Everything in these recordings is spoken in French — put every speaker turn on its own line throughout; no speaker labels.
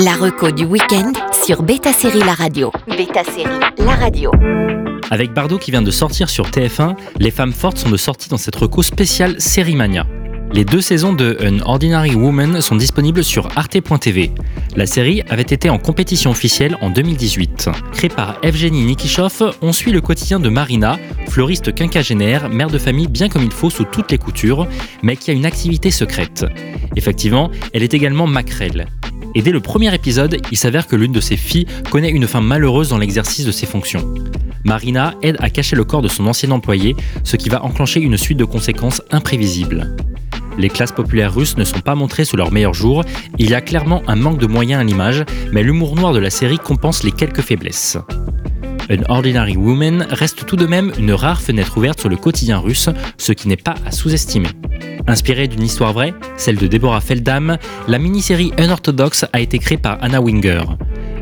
La reco du week-end sur Beta Série La Radio. Beta Série La Radio.
Avec Bardot qui vient de sortir sur TF1, les femmes fortes sont de sortie dans cette reco spéciale Série Mania. Les deux saisons de An Ordinary Woman sont disponibles sur arte.tv. La série avait été en compétition officielle en 2018. Créée par Evgeny Nikishov, on suit le quotidien de Marina, fleuriste quinquagénaire, mère de famille bien comme il faut sous toutes les coutures, mais qui a une activité secrète. Effectivement, elle est également maquerelle. Et dès le premier épisode, il s'avère que l'une de ses filles connaît une fin malheureuse dans l'exercice de ses fonctions. Marina aide à cacher le corps de son ancien employé, ce qui va enclencher une suite de conséquences imprévisibles. Les classes populaires russes ne sont pas montrées sous leur meilleur jour, il y a clairement un manque de moyens à l'image, mais l'humour noir de la série compense les quelques faiblesses. An Ordinary Woman reste tout de même une rare fenêtre ouverte sur le quotidien russe, ce qui n'est pas à sous-estimer. Inspirée d'une histoire vraie, celle de Deborah Feldam, la mini-série Unorthodox a été créée par Anna Winger.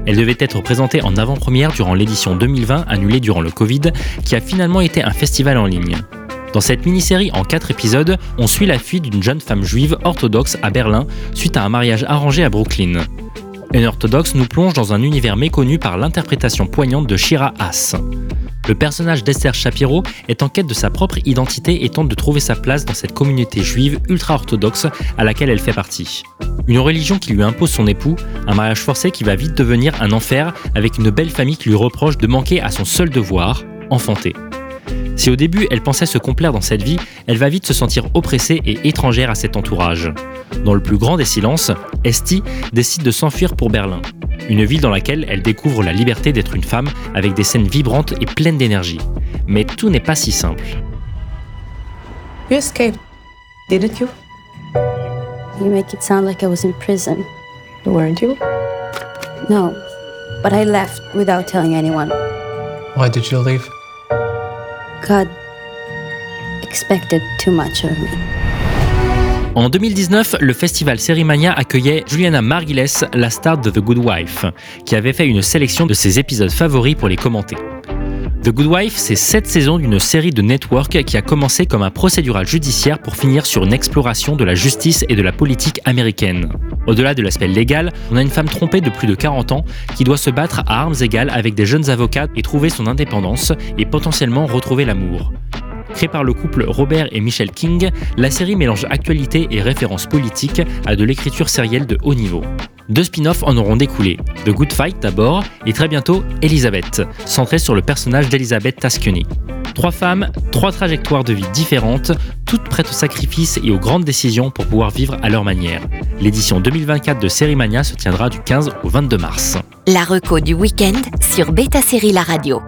Elle devait être présentée en avant-première durant l'édition 2020 annulée durant le Covid, qui a finalement été un festival en ligne. Dans cette mini-série en 4 épisodes, on suit la fuite d'une jeune femme juive orthodoxe à Berlin suite à un mariage arrangé à Brooklyn. Un orthodoxe nous plonge dans un univers méconnu par l'interprétation poignante de Shira Haas. Le personnage d'Esther Shapiro est en quête de sa propre identité et tente de trouver sa place dans cette communauté juive ultra-orthodoxe à laquelle elle fait partie. Une religion qui lui impose son époux, un mariage forcé qui va vite devenir un enfer avec une belle famille qui lui reproche de manquer à son seul devoir, enfanter. Si au début elle pensait se complaire dans cette vie, elle va vite se sentir oppressée et étrangère à cet entourage. Dans le plus grand des silences, Esti décide de s'enfuir pour Berlin, une ville dans laquelle elle découvre la liberté d'être une femme avec des scènes vibrantes et pleines d'énergie. Mais tout n'est pas si simple.
You escaped, didn't you?
You make it sound like I was in prison.
Weren't you?
No, but I left without telling anyone.
Why did you leave?
God expected too much of me.
En 2019, le festival Sérimania accueillait Juliana Margulies, la star de The Good Wife, qui avait fait une sélection de ses épisodes favoris pour les commenter. The Good Wife, c'est sept saisons d'une série de network qui a commencé comme un procédural judiciaire pour finir sur une exploration de la justice et de la politique américaine. Au-delà de l'aspect légal, on a une femme trompée de plus de 40 ans qui doit se battre à armes égales avec des jeunes avocats et trouver son indépendance et potentiellement retrouver l'amour. Créée par le couple Robert et Michelle King, la série mélange actualité et références politiques à de l'écriture sérielle de haut niveau. Deux spin-offs en auront découlé. The Good Fight d'abord, et très bientôt Elizabeth, centrée sur le personnage d'Elizabeth Tascuni. Trois femmes, trois trajectoires de vie différentes, toutes prêtes au sacrifice et aux grandes décisions pour pouvoir vivre à leur manière. L'édition 2024 de Sérimania se tiendra du 15 au 22 mars.
La reco du week-end sur Beta Série La Radio.